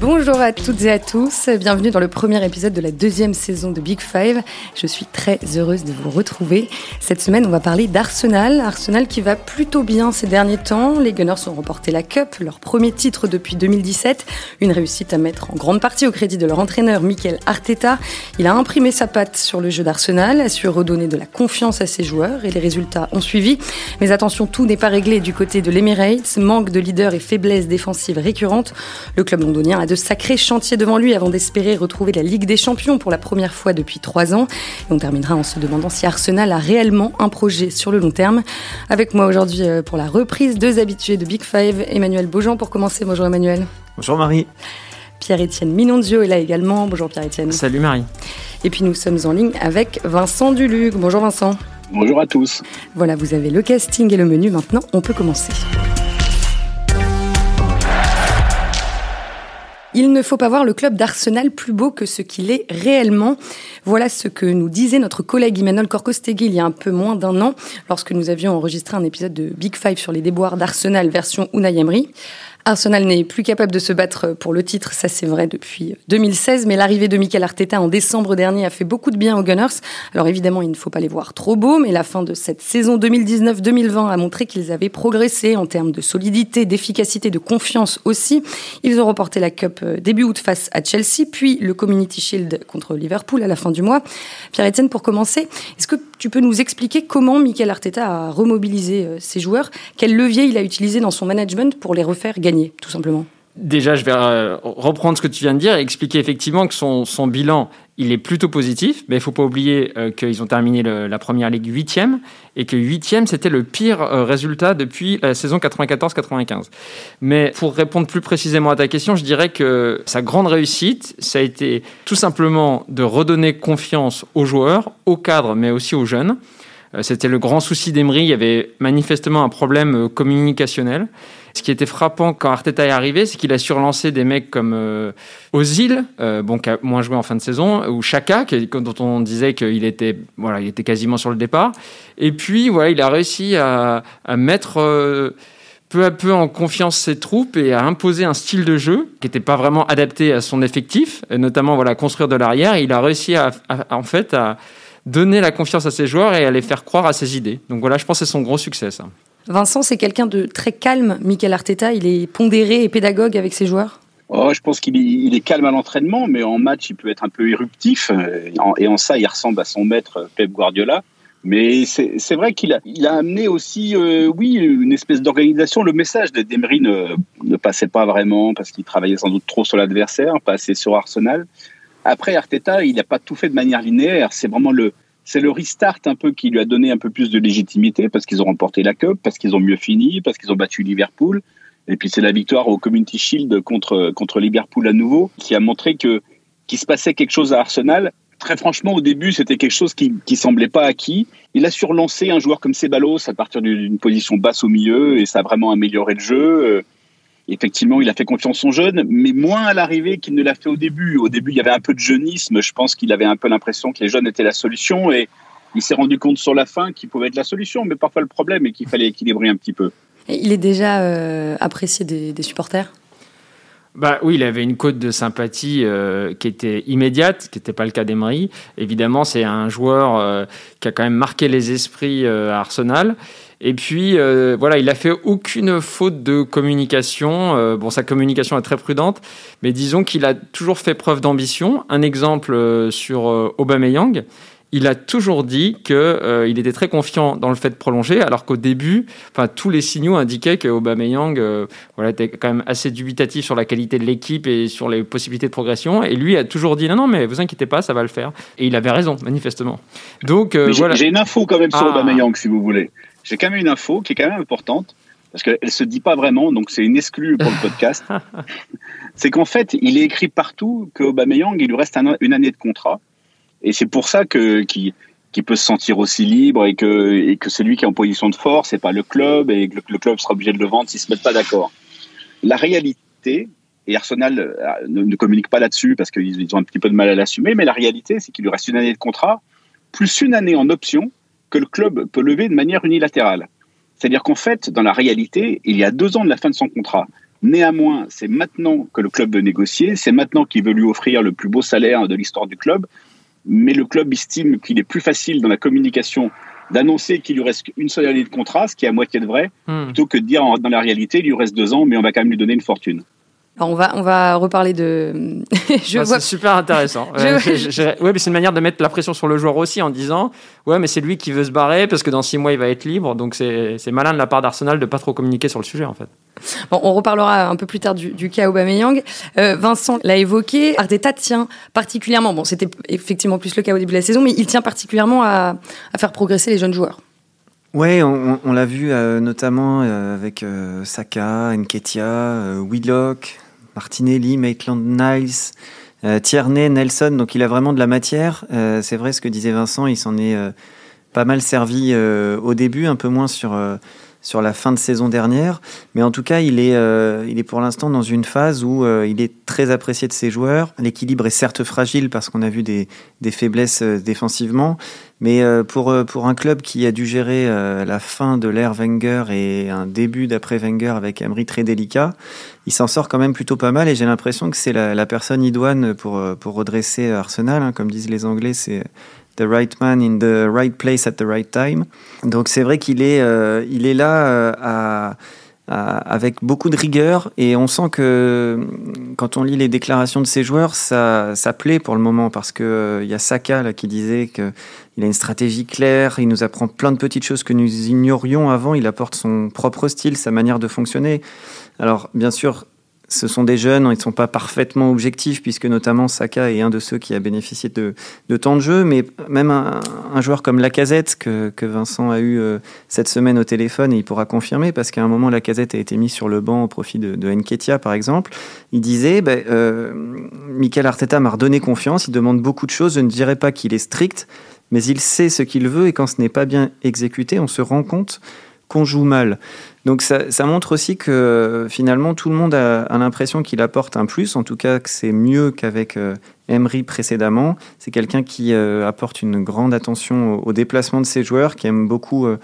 Bonjour à toutes et à tous, bienvenue dans le premier épisode de la deuxième saison de Big Five. Je suis très heureuse de vous retrouver. Cette semaine, on va parler d'Arsenal. Arsenal qui va plutôt bien ces derniers temps. Les Gunners ont remporté la Cup, leur premier titre depuis 2017. Une réussite à mettre en grande partie au crédit de leur entraîneur Mikel Arteta. Il a imprimé sa patte sur le jeu d'Arsenal, a su redonner de la confiance à ses joueurs et les résultats ont suivi. Mais attention, tout n'est pas réglé du côté de l'Emirates. Manque de leader et faiblesse défensive récurrente. Le club londonien a de sacrés chantiers devant lui avant d'espérer retrouver la Ligue des Champions pour la première fois depuis trois ans. Et on terminera en se demandant si Arsenal a réellement un projet sur le long terme. Avec moi aujourd'hui euh, pour la reprise, deux habitués de Big Five, Emmanuel Beaujean pour commencer. Bonjour Emmanuel. Bonjour Marie. Pierre-Étienne Minondio est là également. Bonjour Pierre-Étienne. Salut Marie. Et puis nous sommes en ligne avec Vincent Duluc. Bonjour Vincent. Bonjour à tous. Voilà, vous avez le casting et le menu. Maintenant, on peut commencer. Il ne faut pas voir le club d'Arsenal plus beau que ce qu'il est réellement. Voilà ce que nous disait notre collègue Emmanuel Corcostegui il y a un peu moins d'un an, lorsque nous avions enregistré un épisode de Big Five sur les déboires d'Arsenal version Unai. Arsenal n'est plus capable de se battre pour le titre, ça c'est vrai depuis 2016, mais l'arrivée de Mikel Arteta en décembre dernier a fait beaucoup de bien aux Gunners. Alors évidemment, il ne faut pas les voir trop beaux, mais la fin de cette saison 2019-2020 a montré qu'ils avaient progressé en termes de solidité, d'efficacité, de confiance aussi. Ils ont remporté la Cup euh, début août face à Chelsea, puis le Community Shield contre Liverpool à la fin du mois. Pierre-Etienne, pour commencer, est-ce que tu peux nous expliquer comment Mikel Arteta a remobilisé euh, ses joueurs Quel levier il a utilisé dans son management pour les refaire gagner tout simplement? Déjà, je vais euh, reprendre ce que tu viens de dire et expliquer effectivement que son, son bilan, il est plutôt positif, mais il faut pas oublier euh, qu'ils ont terminé la première ligue huitième et que huitième, c'était le pire euh, résultat depuis la saison 94-95. Mais pour répondre plus précisément à ta question, je dirais que sa grande réussite, ça a été tout simplement de redonner confiance aux joueurs, aux cadres, mais aussi aux jeunes. C'était le grand souci d'Emery. Il y avait manifestement un problème communicationnel. Ce qui était frappant quand Arteta est arrivé, c'est qu'il a surlancé des mecs comme euh, Ozil, euh, bon, qui a moins joué en fin de saison, ou Chaka, dont on disait qu'il était, voilà, il était quasiment sur le départ. Et puis, voilà, il a réussi à, mettre euh, peu à peu en confiance ses troupes et à imposer un style de jeu qui n'était pas vraiment adapté à son effectif, notamment voilà, construire de l'arrière. Il a réussi à, en fait à donner la confiance à ses joueurs et à les faire croire à ses idées. Donc voilà, je pense que c'est son gros succès, ça. Vincent, c'est quelqu'un de très calme, Michael Arteta. Il est pondéré et pédagogue avec ses joueurs oh, Je pense qu'il est, calme à l'entraînement, mais en match, il peut être un peu éruptif. Et en, ça, il ressemble à son maître Pep Guardiola. Mais c'est vrai qu'il a, amené aussi, euh, oui, une espèce d'organisation. Le message d'Emery ne, ne passait pas vraiment parce qu'il travaillait sans doute trop sur l'adversaire, pas assez sur Arsenal. Après, Arteta, il n'a pas tout fait de manière linéaire. C'est vraiment le, c'est le restart un peu qui lui a donné un peu plus de légitimité parce qu'ils ont remporté la Cup, parce qu'ils ont mieux fini, parce qu'ils ont battu Liverpool. Et puis c'est la victoire au Community Shield contre, contre Liverpool à nouveau qui a montré que qu'il se passait quelque chose à Arsenal. Très franchement, au début, c'était quelque chose qui, qui semblait pas acquis. Il a surlancé un joueur comme Ceballos à partir d'une position basse au milieu et ça a vraiment amélioré le jeu. Effectivement, il a fait confiance aux jeunes, mais moins à l'arrivée qu'il ne l'a fait au début. Au début, il y avait un peu de jeunisme. Je pense qu'il avait un peu l'impression que les jeunes étaient la solution et il s'est rendu compte sur la fin qu'il pouvait être la solution, mais parfois le problème est qu'il fallait équilibrer un petit peu. il est déjà euh, apprécié des, supporters? Bah oui, il avait une cote de sympathie euh, qui était immédiate, qui n'était pas le cas d'Emery. Évidemment, c'est un joueur euh, qui a quand même marqué les esprits à Arsenal. Et puis, euh, voilà, il a fait aucune faute de communication. Euh, bon, sa communication est très prudente, mais disons qu'il a toujours fait preuve d'ambition. Un exemple euh, sur Aubameyang. Il a toujours dit qu'il était très confiant dans le fait de prolonger, alors qu'au début, enfin, tous les signaux indiquaient que Aubameyang voilà, était quand même assez dubitatif sur la qualité de l'équipe et sur les possibilités de progression. Et lui a toujours dit non, non, mais vous inquiétez pas, ça va le faire. Et il avait raison, manifestement. Donc, voilà. J'ai une info quand même sur ah. Aubameyang, si vous voulez j'ai quand même une info qui est quand même importante parce qu'elle se dit pas vraiment, donc c'est une exclue pour le podcast. c'est qu'en fait, il est écrit partout qu'Aubameyang, il lui reste une année de contrat, et c'est pour ça que qu'il peut se sentir aussi libre et que et que c'est lui qui est en position de force, et pas le club, et que le, club sera obligé de le vendre s'ils se mettent pas d'accord. La réalité, et Arsenal euh, ne, communique pas là-dessus parce qu'ils ont un petit peu de mal à l'assumer, mais la réalité, c'est qu'il lui reste une année de contrat plus une année en option que le club peut lever de manière unilatérale. C'est-à-dire qu'en fait, dans la réalité, il y a deux ans de la fin de son contrat, Néanmoins, c'est maintenant que le club veut négocier, c'est maintenant qu'il veut lui offrir le plus beau salaire de l'histoire du club, mais le club estime qu'il est plus facile dans la communication d'annoncer qu'il lui reste une seule année de contrat, ce qui est à moitié de vrai, hmm. plutôt que de dire dans la réalité, il lui reste deux ans, mais on va quand même lui donner une fortune. Alors on va on va reparler de. je C'est super intéressant. ouais, mais c'est une manière de mettre la pression sur le joueur aussi en disant ouais mais c'est lui qui veut se barrer parce que dans six mois il va être libre donc c'est malin de la part d'Arsenal de pas trop communiquer sur le sujet en fait. Bon, on reparlera un peu plus tard du, du cas Aubameyang. Euh, Vincent l'a évoqué. Arteta tient particulièrement. Bon, c'était effectivement plus le cas au début de la saison, mais il tient particulièrement à, à faire progresser les jeunes joueurs. Oui, on, l'a vu euh, notamment euh, avec Saka, Nketia, Willock, Martinelli, Maitland Niles, euh, Tierney, Nelson. Donc il a vraiment de la matière. Euh, c'est vrai ce que disait Vincent, il s'en est euh, pas mal servi au début, un peu moins sur sur la fin de saison dernière. Mais en tout cas, il est, il est pour l'instant dans une phase où il est très apprécié de ses joueurs. L'équilibre est certes fragile parce qu'on a vu des, des faiblesses défensivement. Mais pour, pour un club qui a dû gérer la fin de l'ère Wenger et un début d'après Wenger avec Emery très délicat, il s'en sort quand même plutôt pas mal et j'ai l'impression que c'est la, personne idoine pour, pour redresser Arsenal. Hein. Comme disent les Anglais, c'est the right man in the right place at the right time. Donc c'est vrai qu'il est, euh, il est là euh, avec beaucoup de rigueur et on sent que quand on lit les déclarations de ses joueurs, ça, ça plaît pour le moment parce que euh, y a Saka là, qui disait que il a une stratégie claire, il nous apprend plein de petites choses que nous ignorions avant, il apporte son propre style, sa manière de fonctionner. Alors, bien sûr, ce sont des jeunes, ils ne sont pas parfaitement objectifs, puisque notamment Saka est un de ceux qui a bénéficié de, temps de jeu, mais même un, joueur comme Lacazette, que, que Vincent a eu euh, cette semaine au téléphone, et il pourra confirmer, parce qu'à un moment, Lacazette a été mis sur le banc au profit de, de Nketia, par exemple, il disait, ben, euh, Michael Arteta m'a redonné confiance, il demande beaucoup de choses, je ne dirais pas qu'il est strict, mais il sait ce qu'il veut, et quand ce n'est pas bien exécuté, on se rend compte qu'on joue mal. Donc ça, montre aussi que finalement tout le monde a, l'impression qu'il apporte un plus, en tout cas que c'est mieux qu'avec euh, Emery précédemment. C'est quelqu'un qui euh, apporte une grande attention au, déplacement de ses joueurs, qui aime beaucoup euh,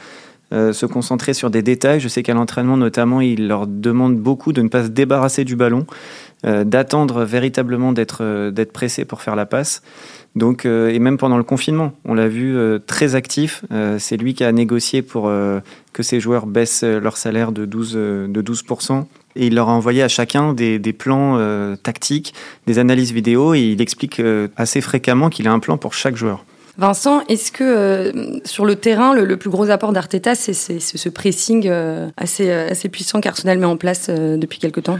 se concentrer sur des détails. Je sais qu'à l'entraînement notamment, il leur demande beaucoup de ne pas se débarrasser du ballon, d'attendre véritablement d'être pressé pour faire la passe. Donc, et même pendant le confinement, on l'a vu très actif. c'est lui qui a négocié pour que ces joueurs baissent leur salaire de 12, de 12%. Et il leur a envoyé à chacun des, plans euh, tactiques, des analyses vidéo, et il explique euh, assez fréquemment qu'il a un plan pour chaque joueur. Vincent, est-ce que euh, sur le terrain, le, plus gros apport d'Arteta, c'est ce pressing assez, assez puissant qu'Arsenal met en place depuis quelque temps?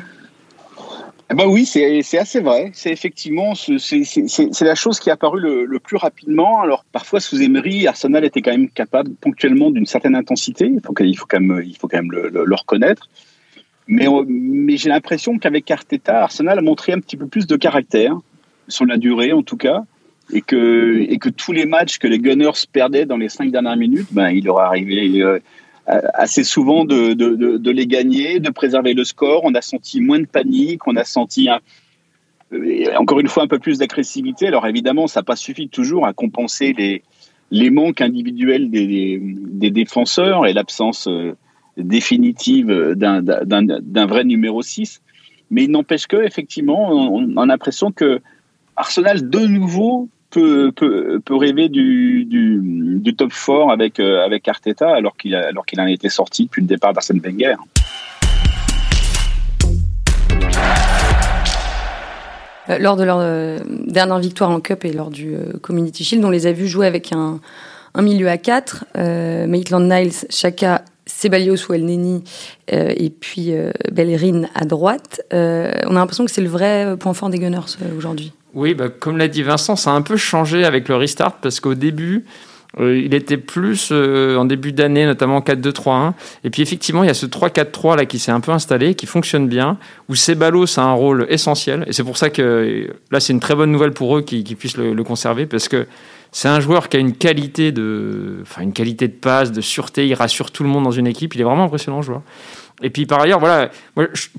Ben oui, c'est assez vrai. C'est effectivement c'est la chose qui est apparue le, plus rapidement. Alors parfois sous Emery, Arsenal était quand même capable ponctuellement d'une certaine intensité. Il faut, quand même, le, reconnaître. Mais, mais j'ai l'impression qu'avec Arteta, Arsenal a montré un petit peu plus de caractère sur la durée en tout cas, et que tous les matchs que les Gunners perdaient dans les cinq dernières minutes, ben il leur arrivé euh, euh, assez souvent de, les gagner, de préserver le score. On a senti moins de panique, on a senti euh, encore une fois un peu plus d'agressivité. Alors évidemment, ça n'a pas suffi toujours à compenser les, manques individuels des, des, défenseurs et l'absence euh, définitive d'un vrai numéro 6. Mais il n'empêche que, effectivement, on, a l'impression que Arsenal, de nouveau, peut, rêver du, top 4 avec, euh, avec Arteta alors qu'il alors qu'il en était sorti depuis le départ d'Arsène Wenger. Euh, lors de leur euh, dernière victoire en Cup et lors du Community Shield, on les a vus jouer avec un, milieu à 4, Maitland Niles, Chaka, Sebalios ou El Neni, et puis Bellerin à droite. on a l'impression que c'est le vrai point fort des Gunners aujourd'hui. Oui, bah, comme l'a dit Vincent, ça a un peu changé avec le restart parce qu'au début, euh, il était plus euh, en début d'année, notamment 4-2-3-1. Et puis effectivement, il y a ce 3-4-3 là qui s'est un peu installé, qui fonctionne bien, où Ceballos a un rôle essentiel. Et c'est pour ça que là, c'est une très bonne nouvelle pour eux qu'ils puissent le, le, conserver parce que c'est un joueur qui a une qualité de, enfin une qualité de passe, de sûreté. Il rassure tout le monde dans une équipe. Il est vraiment impressionnant, joueur. Et puis par ailleurs, voilà,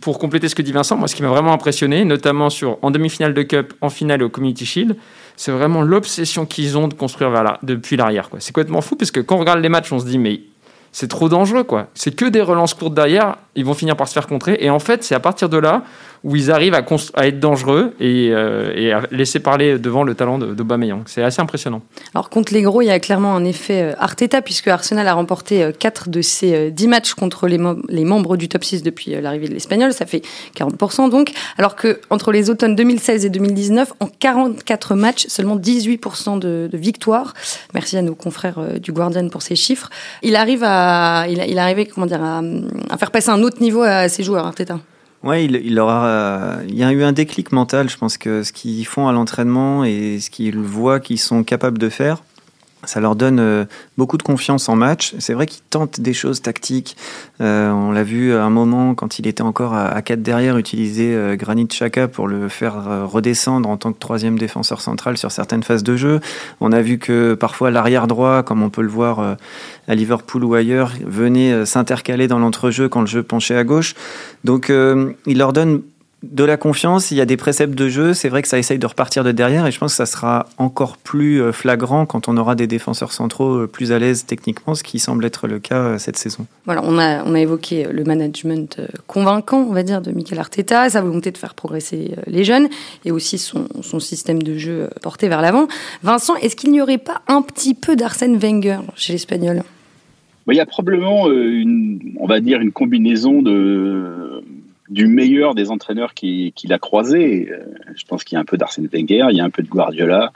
pour compléter ce que dit Vincent, moi ce qui m'a vraiment impressionné, notamment sur en demi-finale de Cup, en finale et au Community Shield, c'est vraiment l'obsession qu'ils ont de construire depuis l'arrière. C'est complètement fou parce que quand on regarde les matchs, on se dit mais c'est trop dangereux quoi. C'est que des relances courtes derrière ils vont finir par se faire contrer. Et en fait, c'est à partir de là où ils arrivent à, être dangereux et, euh, et, à laisser parler devant le talent d'Aubameyang. C'est assez impressionnant. Alors contre les gros, il y a clairement un effet euh, Arteta puisque Arsenal a remporté 4 de ses 10 matchs contre les, membres du top 6 depuis l'arrivée de l'Espagnol, ça fait 40% donc, alors que entre les automnes 2016 et 2019, en 44 matchs, seulement 18% de, de victoires. Merci à nos confrères du Guardian pour ces chiffres. Il arrive à, il, il arrivé, comment dire, à, à faire passer un autre niveau à ses joueurs, Arteta. Ouais, il, il, aura, il y a eu un déclic mental. Je pense que ce qu'ils font à l'entraînement et ce qu'ils voient qu'ils sont capables de faire, ça leur donne euh, beaucoup de confiance en match. C'est vrai qu'ils tentent des choses tactiques. Euh, on l'a vu à un moment quand il était encore à, 4 derrière, utiliser euh, Granit Xhaka pour le faire euh, redescendre en tant que troisième défenseur central sur certaines phases de jeu. On a vu que parfois l'arrière droit, comme on peut le voir à Liverpool ou ailleurs, venait s'intercaler dans l'entrejeu quand le jeu penchait à gauche. Donc il leur donne de la confiance, il y a des préceptes de jeu, c'est vrai que ça essaye de repartir de derrière et je pense que ça sera encore plus euh, flagrant quand on aura des défenseurs centraux euh, plus à l'aise techniquement, ce qui semble être le cas euh, cette saison. Voilà, on a, on a évoqué le management convaincant, on va dire, de Mikel Arteta, sa volonté de faire progresser les jeunes et aussi son, son système de jeu porté vers l'avant. Vincent, est-ce qu'il n'y aurait pas un petit peu d'Arsène Wenger chez l'Espagnol? Il y a probablement une, on va dire, une combinaison de, du meilleur des entraîneurs qu'il qui a croisé. Euh, je pense qu'il y a un peu d'Arsène Wenger, il y a un peu de Guardiola.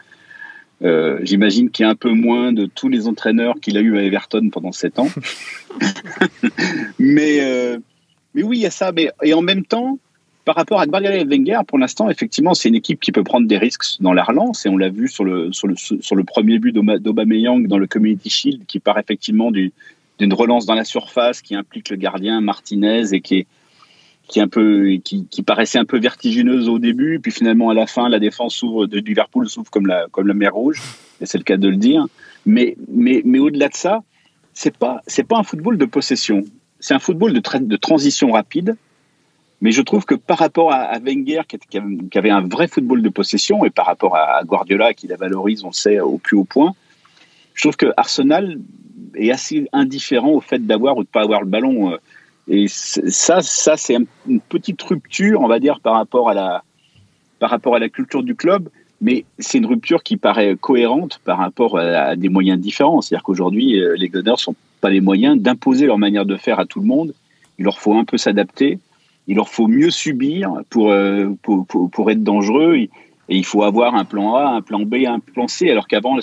Euh, J'imagine qu'il y a un peu moins de tous les entraîneurs qu'il a eu à Everton pendant sept ans. mais, euh, mais oui, il y a ça. Mais, et en même temps, par rapport à Guardiola et Wenger, pour l'instant, effectivement, c'est une équipe qui peut prendre des risques dans la relance. Et on l'a vu sur le, sur, le, sur le premier but d'Aubameyang dans le Community Shield, qui part effectivement d'une relance dans la surface, qui implique le gardien Martinez et qui est qui un peu qui, paraissait un peu vertigineuse au début, puis finalement à la fin la défense s'ouvre de Liverpool s'ouvre comme la comme la mer Rouge, et c'est le cas de le dire. Mais mais mais au-delà de ça, c'est pas pas un football de possession, c'est un football de, de transition rapide. Mais je trouve que par rapport à, Wenger qui, avait un vrai football de possession et par rapport à, Guardiola qui la valorise, on sait au plus haut point, je trouve que Arsenal est assez indifférent au fait d'avoir ou de pas avoir le ballon. Et ça, ça c'est une petite rupture, on va dire, par rapport à la, par rapport à la culture du club. Mais c'est une rupture qui paraît cohérente par rapport à, des moyens différents. C'est-à-dire qu'aujourd'hui, euh, les Gunners n'ont pas les moyens d'imposer leur manière de faire à tout le monde. Il leur faut un peu s'adapter. Il leur faut mieux subir pour, euh, pour, pour, pour, être dangereux. Et il faut avoir un plan A, un plan B, un plan C, alors qu'avant,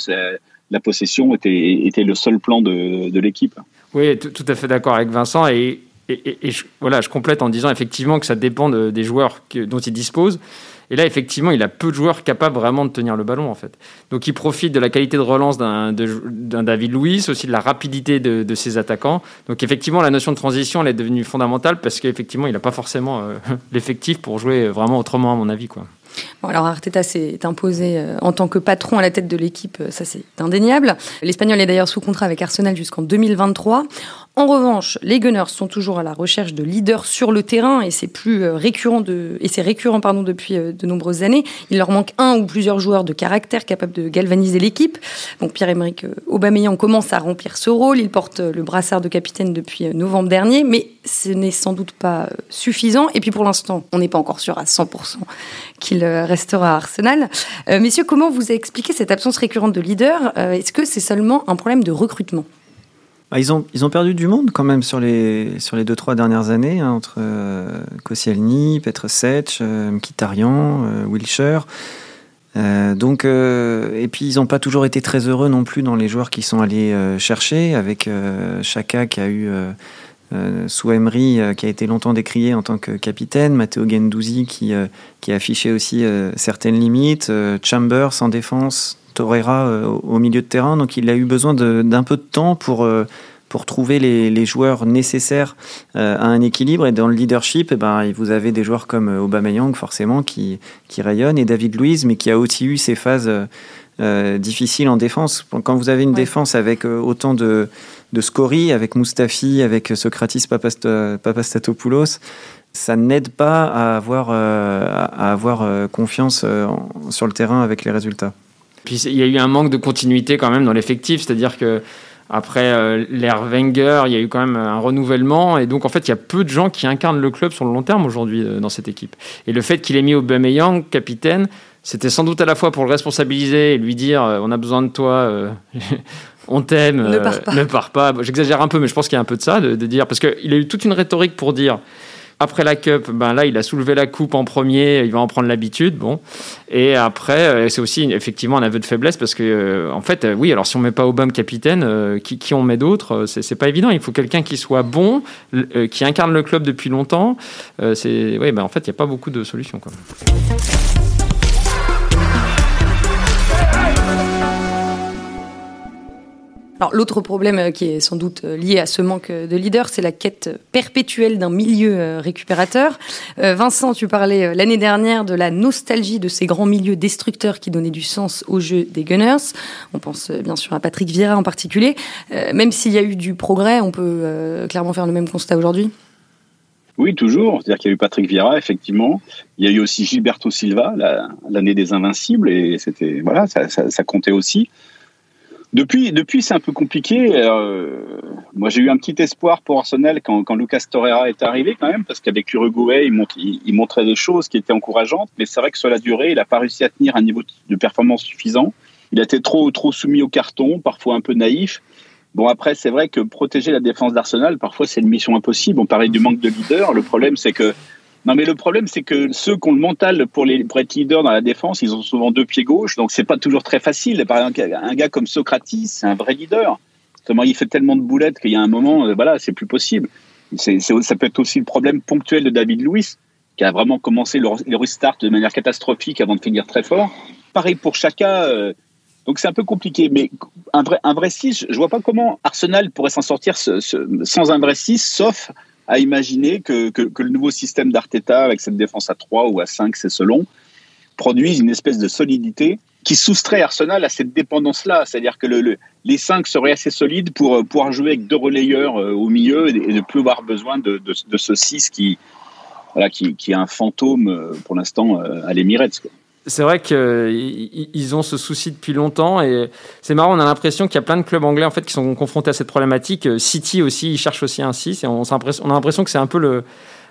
la possession était, était le seul plan de, de l'équipe. Oui, tout à fait d'accord avec Vincent. Et et, je, voilà, je complète en disant effectivement que ça dépend des joueurs dont il dispose. Et là, effectivement, il a peu de joueurs capables vraiment de tenir le ballon, en fait. Donc, il profite de la qualité de relance d'un David Luiz, aussi de la rapidité de, ses attaquants. Donc, effectivement, la notion de transition, elle est devenue fondamentale parce qu'effectivement, il n'a pas forcément euh, l'effectif pour jouer vraiment autrement, à mon avis, quoi. Alors Arteta s'est imposé euh, en tant que patron à la tête de l'équipe, euh, ça c'est indéniable. L'Espagnol est d'ailleurs sous contrat avec Arsenal jusqu'en 2023. En revanche, les Gunners sont toujours à la recherche de leaders sur le terrain et c'est plus euh, récurrent de et c'est récurrent pardon depuis euh, de nombreuses années. Il leur manque un ou plusieurs joueurs de caractère capables de galvaniser l'équipe. Donc Pierre-Emerick euh, Aubameyang commence à remplir ce rôle. Il porte le brassard de capitaine depuis novembre dernier, mais ce n'est sans doute pas suffisant. Et puis pour l'instant, on n'est pas encore sûr à 100% qu'il restera à Arsenal. messieurs, comment vous expliquez cette absence récurrente de leader? Est-ce que c'est seulement un problème de recrutement? Ah, ils, ont, ils ont perdu du monde quand même sur les, sur les deux, trois dernières années, hein, entre euh, Koscielny, Petr Sech, euh, Mkhitaryan, euh, Wilshire. Euh, donc, et puis ils n'ont pas toujours été très heureux non plus dans les joueurs qui sont allés chercher, avec Chaka qui a eu sous Emery, qui a été longtemps décrié en tant que capitaine, Matteo Gendouzi qui, qui a affiché aussi certaines limites, Chambers en défense, Torreira euh, au milieu de terrain. Donc il a eu besoin d'un peu de temps pour, euh, pour trouver les, joueurs nécessaires euh, à un équilibre. Et dans le leadership, eh ben, vous avez des joueurs comme Aubameyang, forcément, qui, qui rayonnent, et David Luiz, mais qui a aussi eu ses phases difficiles en défense. Quand vous avez une défense avec autant de, de scories, avec Mustafi, avec Socratis Papastatopoulos, ça n'aide pas à avoir, à avoir confiance sur le terrain avec les résultats. Puis il y a eu un manque de continuité quand même dans l'effectif, c'est-à-dire que Après l'ère Wenger, il y a eu quand même un renouvellement. Et donc, en fait, il y a peu de gens qui incarnent le club sur le long terme aujourd'hui dans cette équipe. Et le fait qu'il ait mis Aubameyang capitaine, c'était sans doute à la fois pour le responsabiliser et lui dire on a besoin de toi, on t'aime, ne pars pas. pas. J'exagère un peu, mais je pense qu'il y a un peu de ça, de, de dire parce qu'il a eu toute une rhétorique pour dire après la Cup, ben là, il a soulevé la coupe en premier, il va en prendre l'habitude. Bon. Et après, euh, c'est aussi effectivement un aveu de faiblesse parce que, euh, en fait, euh, oui, alors si on met pas Obama capitaine, qui, on met d'autres C'est pas évident. Il faut quelqu'un qui soit bon, qui incarne le club depuis longtemps. c'est, ben en fait, il n'y a pas beaucoup de solutions. L'autre problème euh, qui est sans doute euh, lié à ce manque euh, de leader, c'est la quête perpétuelle d'un milieu récupérateur. Vincent, tu parlais l'année dernière de la nostalgie de ces grands milieux destructeurs qui donnaient du sens au jeu des Gunners. On pense bien sûr à Patrick Vieira en particulier. Même s'il y a eu du progrès, on peut clairement faire le même constat aujourd'hui? Oui, toujours. C'est-à-dire qu'il y a eu Patrick Vieira, effectivement. Il y a eu aussi Gilberto Silva, l'année des Invincibles, et c'était voilà, ça, ça comptait aussi. Depuis, depuis c'est un peu compliqué. Euh, moi, j'ai eu un petit espoir pour Arsenal quand, quand Lucas Torreira est arrivé, quand même, parce qu'avec Uruguay, il, il, montrait des choses qui étaient encourageantes. Mais c'est vrai que sur la durée, il n'a pas réussi à tenir un niveau de performance suffisant. Il a été trop, trop soumis au carton, parfois un peu naïf. Bon, après, c'est vrai que protéger la défense d'Arsenal, parfois, c'est une mission impossible. On parlait du manque de leader. Le problème, c'est que non, mais le problème, c'est que ceux qui ont le mental pour, les, pour être leader dans la défense, ils ont souvent deux pieds gauche, donc c'est pas toujours très facile. Par exemple, un gars comme Socrates, c'est un vrai leader. Seulement, il fait tellement de boulettes qu'il y a un moment, euh, voilà, c'est plus possible. C'est, ça peut être aussi le problème ponctuel de David Luiz, qui a vraiment commencé le, restart de manière catastrophique avant de finir très fort. Pareil pour Chaka. Euh, donc c'est un peu compliqué, mais un vrai, un vrai 6, je vois pas comment Arsenal pourrait s'en sortir sans un vrai 6, sauf à imaginer que, que, le nouveau système d'Arteta, avec cette défense à 3 ou à 5, c'est selon, produise une espèce de solidité qui soustrait Arsenal à cette dépendance-là. C'est-à-dire que le, les 5 seraient assez solides pour euh, pouvoir jouer avec deux relayeurs euh, au milieu et ne plus avoir besoin de, ce 6 qui, voilà, qui est un fantôme euh, pour l'instant à l'Emirates c'est vrai qu'ils ont ce souci depuis longtemps et c'est marrant, on a l'impression qu'il y a plein de clubs anglais en fait qui sont confrontés à cette problématique. City aussi, ils cherchent aussi un 6 et on, on a l'impression que c'est un peu le,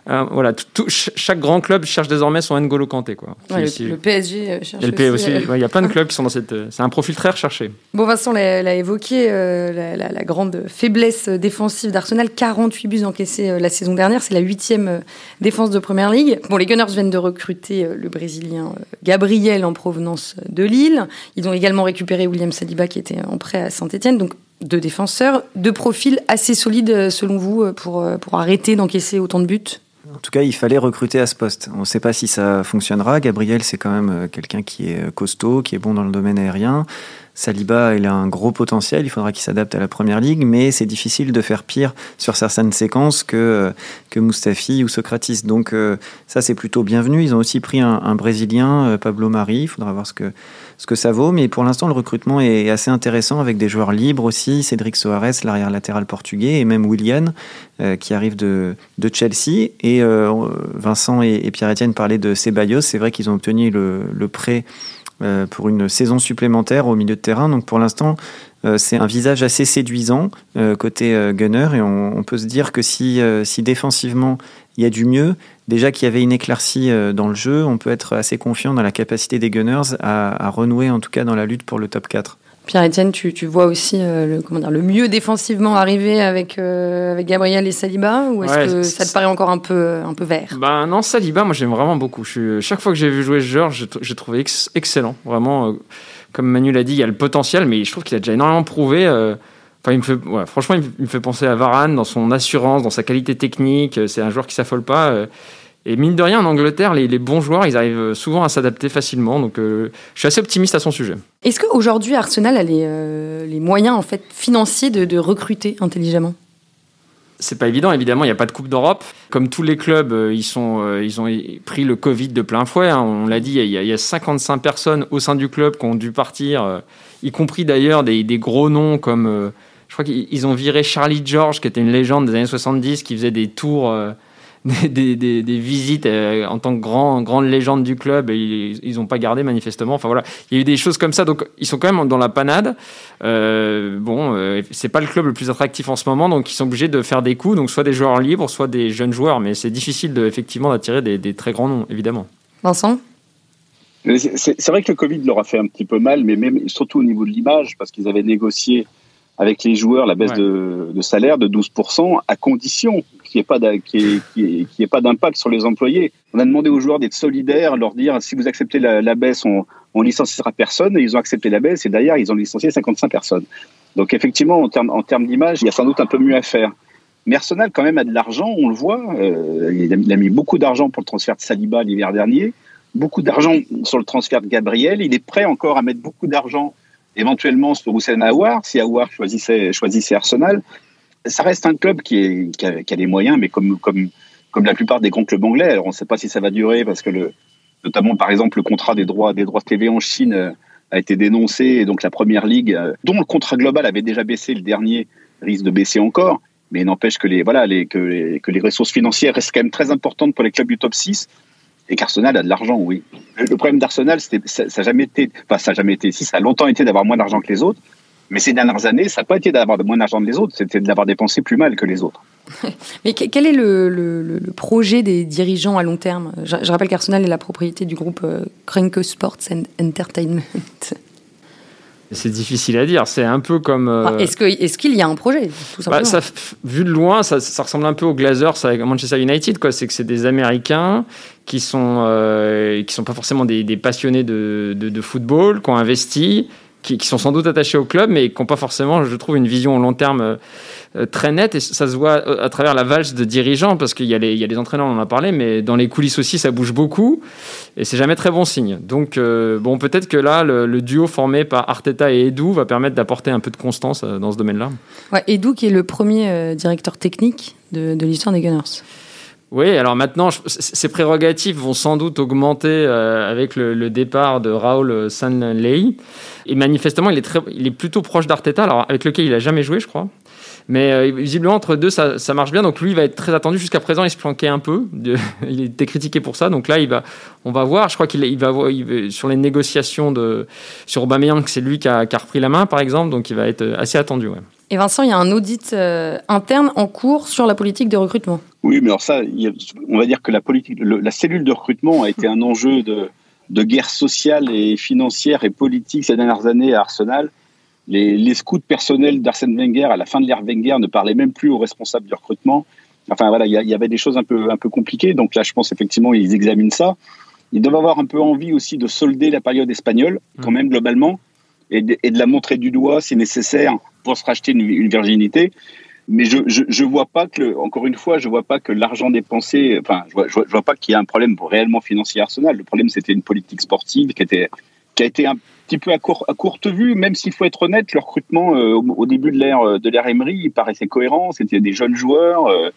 euh, voilà, tout, chaque grand club cherche désormais son N'Golo Kanté. Quoi, le, PSG euh, cherche le aussi. Euh, il y a plein de clubs qui sont dans cette. C'est un profil très recherché. Bon, Vincent l'a évoqué, la, grande faiblesse défensive d'Arsenal 48 buts encaissés la saison dernière. C'est la huitième défense de Première Ligue. Bon, les Gunners viennent de recruter le Brésilien Gabriel en provenance de Lille. Ils ont également récupéré William Saliba qui était en prêt à Saint-Etienne. Donc, deux défenseurs, deux profils assez solides selon vous pour, pour arrêter d'encaisser autant de buts? En tout cas, il fallait recruter à ce poste. On ne sait pas si ça fonctionnera. Gabriel, c'est quand même euh, quelqu'un qui est euh, costaud, qui est bon dans le domaine aérien. Saliba, il a un gros potentiel, il faudra qu'il s'adapte à la première ligue, mais c'est difficile de faire pire sur certaines séquences que, euh, que Mustafi ou Socrates. Donc ça, c'est plutôt bienvenu. Ils ont aussi pris un, un Brésilien, Pablo Mari, il faudra voir ce que, ce que ça vaut. Mais pour l'instant, le recrutement est assez intéressant avec des joueurs libres aussi. Cédric Soares, l'arrière latéral portugais, et même Willian, euh, qui arrive de, de Chelsea. Et euh, Vincent et, Pierre-Etienne parlaient de Ceballos. C'est vrai qu'ils ont obtenu le, prêt pour une saison supplémentaire au milieu de terrain. Donc pour l'instant, c'est un visage assez séduisant côté Gunner. Et on, peut se dire que si, si défensivement il y a du mieux, déjà qu'il y avait une éclaircie euh, dans le jeu, on peut être assez confiant dans la capacité des Gunners à, renouer en tout cas dans la lutte pour le top 4. Pierre-Etienne, tu, vois aussi euh, le, comment dire, le mieux défensivement arriver avec, euh, avec Gabriel et Saliba Ou est-ce que ça te paraît encore un peu, un peu vert? Ben Non, Saliba, moi j'aime vraiment beaucoup. Je chaque fois que j'ai vu jouer ce joueur, j'ai trouvé excellent. Vraiment, comme Manu l'a dit, il y a le potentiel, mais je trouve qu'il a déjà énormément prouvé. Enfin, il me fait, franchement, il me fait penser à Varane dans son assurance, dans sa qualité technique. C'est un joueur qui s'affole pas. Euh. Et mine de rien, en Angleterre, les, bons joueurs, ils arrivent souvent à s'adapter facilement. Donc, euh, je suis assez optimiste à son sujet. Est-ce qu'aujourd'hui, Arsenal a les, euh, les, moyens en fait, financiers de, recruter intelligemment? C'est pas évident, évidemment, il n'y a pas de Coupe d'Europe. Comme tous les clubs, ils, sont, ils ont pris le Covid de plein fouet. Hein. On l'a dit, il y, a, 55 personnes au sein du club qui ont dû partir, y compris d'ailleurs des, des, gros noms comme je crois qu'ils ont viré Charlie George, qui était une légende des années 70, qui faisait des tours, euh, des, des, visites euh, en tant que grand, grande légende du club et ils n'ont pas gardé manifestement. Enfin voilà, il y a eu des choses comme ça, donc ils sont quand même dans la panade. Euh, bon, euh, c'est pas le club le plus attractif en ce moment, donc ils sont obligés de faire des coups, donc soit des joueurs libres, soit des jeunes joueurs, mais c'est difficile de, effectivement d'attirer des, des très grands noms, évidemment. Vincent? C'est vrai que le Covid leur a fait un petit peu mal, mais même surtout au niveau de l'image, parce qu'ils avaient négocié avec les joueurs la baisse de, de, salaire de 12%, à condition qu'il n'y ait pas d'impact sur les employés. On a demandé aux joueurs d'être solidaires, leur dire si vous acceptez la, baisse, on, licenciera personne. Et ils ont accepté la baisse et d'ailleurs, ils ont licencié 55 personnes. Donc effectivement, en termes, d'image, il y a sans doute un peu mieux à faire. Mais Arsenal, quand même, a de l'argent, on le voit. Euh, il a mis beaucoup d'argent pour le transfert de Saliba l'hiver dernier beaucoup d'argent sur le transfert de Gabriel. Il est prêt encore à mettre beaucoup d'argent éventuellement sur Hussein Aouar, si Aouar choisissait Arsenal. Ça reste un club qui, a, qui a, les moyens, mais comme, la plupart des grands clubs anglais. Alors on ne sait pas si ça va durer parce que notamment par exemple le contrat des droits des droits TV en Chine euh, a été dénoncé et donc la première ligue, euh, dont le contrat global avait déjà baissé, le dernier risque de baisser encore. Mais n'empêche que les que les, ressources financières restent quand même très importantes pour les clubs du top 6 et qu'Arsenal a de l'argent, oui. Le problème d'Arsenal, ça n'a jamais été, enfin, ça n'a jamais été, si, ça a longtemps été d'avoir moins d'argent que les autres, mais ces dernières années, ça n'a pas été d'avoir moins d'argent que les autres, c'était de l'avoir dépensé plus mal que les autres. mais quel est le, le, projet des dirigeants à long terme? Je, rappelle qu'Arsenal est la propriété du groupe euh, Sports and Entertainment. C'est difficile à dire. C'est un peu comme. Euh, est-ce qu'il est y a un projet bah, ça, Vu de loin, ça, ça, ressemble un peu aux Glazers avec Manchester United. C'est que c'est des Américains qui sont euh, qui sont pas forcément des, des passionnés de, de, de, football, qui ont investi, qui, sont sans doute attachés au club, mais qui n'ont pas forcément, je trouve, une vision au long terme euh, euh, très nette. Et ça se voit à travers la valse de dirigeants, parce qu'il y, a les, entraîneurs, on en a parlé, mais dans les coulisses aussi, ça bouge beaucoup. Et c'est jamais très bon signe. Donc, bon, peut-être que là, le, duo formé par Arteta et Edu va permettre d'apporter un peu de constance dans ce domaine-là. Ouais, Edu qui est le premier directeur technique de l'histoire des Gunners. Oui, alors maintenant, ces prérogatives vont sans doute augmenter euh, avec le, départ de Raoul Sanley. Et manifestement, il est, très, plutôt proche d'Arteta, alors avec lequel il n'a jamais joué, je crois. Mais euh, visiblement, entre deux, ça, marche bien. Donc lui, il va être très attendu. Jusqu'à présent, il se planquait un peu. il était critiqué pour ça. Donc là, il va, on va voir. Je crois qu'il il va, il sur les négociations de, sur Aubameyang, c'est lui qui a, repris la main, par exemple. Donc il va être assez attendu. Et Vincent, il y a un audit euh, interne en cours sur la politique de recrutement. Oui, mais alors ça, on va dire que la politique, la cellule de recrutement a été un enjeu de, de, guerre sociale et financière et politique ces dernières années à Arsenal. Les, les scouts personnels d'Arsène Wenger à la fin de l'ère Wenger ne parlaient même plus aux responsables du recrutement. Enfin voilà, il y, avait des choses un peu un peu compliquées. Donc là, je pense effectivement ils examinent ça. Ils doivent avoir un peu envie aussi de solder la période espagnole, quand mmh. même globalement, et de, de la montrer du doigt si nécessaire pour se racheter une, virginité. Mais je, je, vois pas que, encore une fois, je vois pas que l'argent dépensé, enfin, je vois, vois, pas qu'il y a un problème réellement financier Arsenal. Le problème, c'était une politique sportive qui a été un petit peu à, court, à courte vue, même s'il faut être honnête, le recrutement euh, au, début de l'ère de l'ère Emery, il paraissait cohérent. C'était des jeunes joueurs. Euh,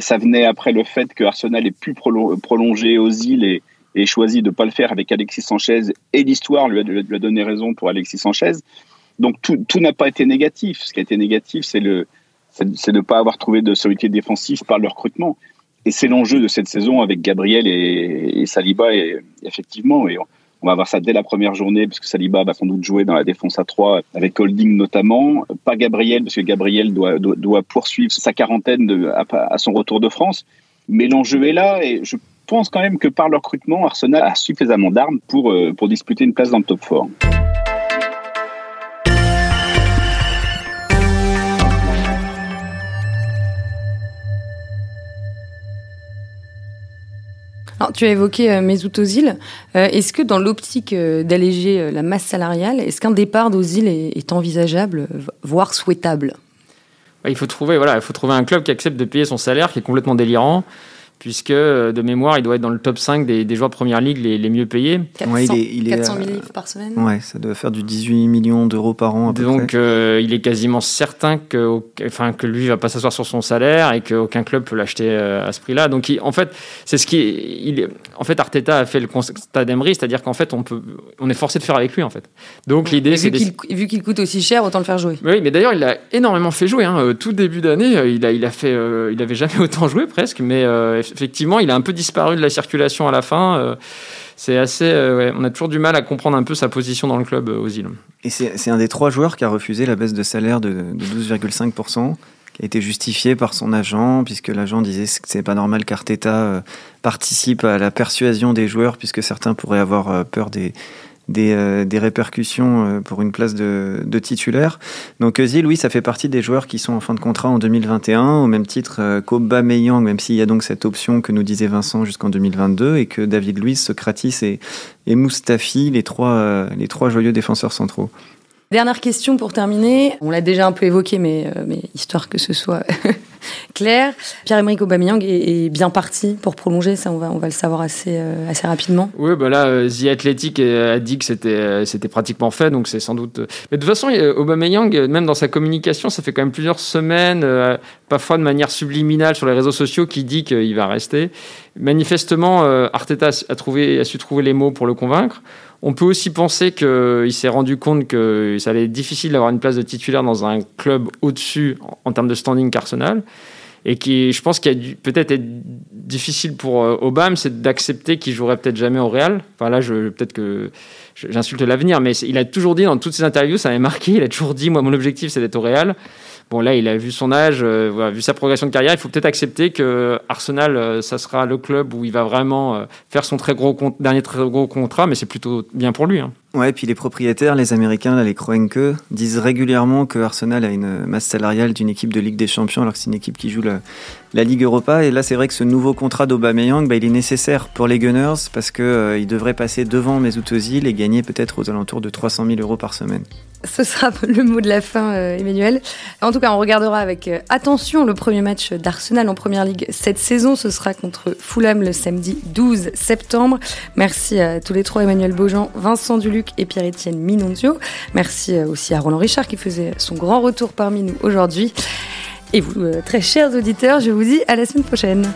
ça venait après le fait que Arsenal ait pu prolonger aux îles et, et choisi de ne pas le faire avec Alexis Sanchez. Et l'histoire lui, a, donné raison pour Alexis Sanchez. Donc tout, tout n'a pas été négatif. Ce qui a été négatif, c'est le c'est de ne pas avoir trouvé de solidité défensive par le recrutement. Et c'est l'enjeu de cette saison avec Gabriel et, Saliba, et, effectivement. Et on, va voir ça dès la première journée, parce que Saliba va sans doute jouer dans la défense à 3, avec Holding notamment. Pas Gabriel, parce que Gabriel doit, doit, poursuivre sa quarantaine à, à, son retour de France. Mais l'enjeu est là, et je pense quand même que par le recrutement, Arsenal a suffisamment d'armes pour, euh, pour disputer une place dans le top 4. Alors, tu as évoqué euh, Mesut Ozil. Euh, est-ce que dans l'optique euh, d'alléger euh, la masse salariale, est-ce qu'un départ d'Ozil est, est, envisageable, voire souhaitable? Il faut trouver, voilà, il faut trouver un club qui accepte de payer son salaire, qui est complètement délirant puisque euh, de mémoire, il doit être dans le top 5 des, des joueurs de première ligue les, les mieux payés. 400, ouais, il est, il 400 000 livres par semaine Ouais, ça doit faire du 18 millions d'euros par an. À peu Donc, euh, il est quasiment certain que, enfin, que lui va pas s'asseoir sur son salaire et qu'aucun club peut l'acheter euh, à ce prix-là. Donc, il, en fait, c'est ce qui, il, en fait, Arteta a fait le constat d'Emery, c'est-à-dire qu'en fait, on peut, on est forcé de faire avec lui, en fait. Donc, l'idée, c'est vu qu'il qu coûte aussi cher, autant le faire jouer. Oui, mais d'ailleurs, il a énormément fait jouer. Hein. Tout début d'année, il a, il a fait, il avait jamais autant joué presque, mais effectivement, il a un peu disparu de la circulation à la fin. c'est assez. on a toujours du mal à comprendre un peu sa position dans le club aux îles. Et c'est un des trois joueurs qui a refusé la baisse de salaire de, de 12,5% qui a été justifié par son agent, puisque l'agent disait que c'est pas normal qu'Arteta participe à la persuasion des joueurs, puisque certains pourraient avoir peur des, des, euh, des, répercussions euh, pour une place de, de titulaire. Donc Özil, oui, ça fait partie des joueurs qui sont en fin de contrat en 2021, au même titre euh, qu'Aubameyang, même s'il y a donc cette option que nous disait Vincent jusqu'en 2022, et que David Luiz, Socratis et, et les trois, les trois joyeux défenseurs centraux. Dernière question pour terminer. On l'a déjà un peu évoqué, mais, mais histoire que ce soit clair. Pierre-Emerick Aubameyang est, bien parti pour prolonger, ça on va, le savoir assez, euh, assez rapidement. Oui, bah là, euh, The Athletic a dit que c'était, euh, c'était pratiquement fait, donc c'est sans doute... Mais de toute façon, Aubameyang, même dans sa communication, ça fait quand même plusieurs semaines, parfois de manière subliminale sur les réseaux sociaux, qui dit qu'il va rester. Manifestement, Arteta a, trouvé, a su trouver les mots pour le convaincre. On peut aussi penser qu'il s'est rendu compte que ça allait être difficile d'avoir une place de titulaire dans un club au-dessus en, termes de standing qu'Arsenal. Et qui, je pense qu'il a peut-être être difficile pour euh, Obama, c'est d'accepter qu'il jouerait peut-être jamais au Real. Enfin là, peut-être que j'insulte l'avenir, mais il a toujours dit dans toutes ses interviews, ça m'avait marqué, il a toujours dit, moi, mon objectif, c'est d'être au Real. Bon, là, il a vu son âge, euh, vu sa progression de carrière. Il faut peut-être accepter que Arsenal, euh, ça sera le club où il va vraiment euh, faire son très gros dernier très gros contrat, mais c'est plutôt bien pour lui. Hein. Ouais, puis les propriétaires, les Américains, les Kroenke, disent régulièrement que Arsenal a une masse salariale d'une équipe de Ligue des Champions, alors que c'est une équipe qui joue la, Ligue Europa. Et là, c'est vrai que ce nouveau contrat d'Aubameyang, bah, il est nécessaire pour les Gunners parce qu'il euh, devrait passer devant Mesut et gagner peut-être aux alentours de 300 000 euros par semaine. Ce sera le mot de la fin, euh, Emmanuel. En tout cas, on regardera avec euh, attention le premier match d'Arsenal en Première Ligue cette saison. Ce sera contre Fulham le samedi 12 septembre. Merci à tous les trois, Emmanuel Beaujean, Vincent Duluc et Pierre-Étienne Minonzio. Merci euh, aussi à Roland Richard qui faisait son grand retour parmi nous aujourd'hui. Et vous, euh, très chers auditeurs, je vous dis à la semaine prochaine.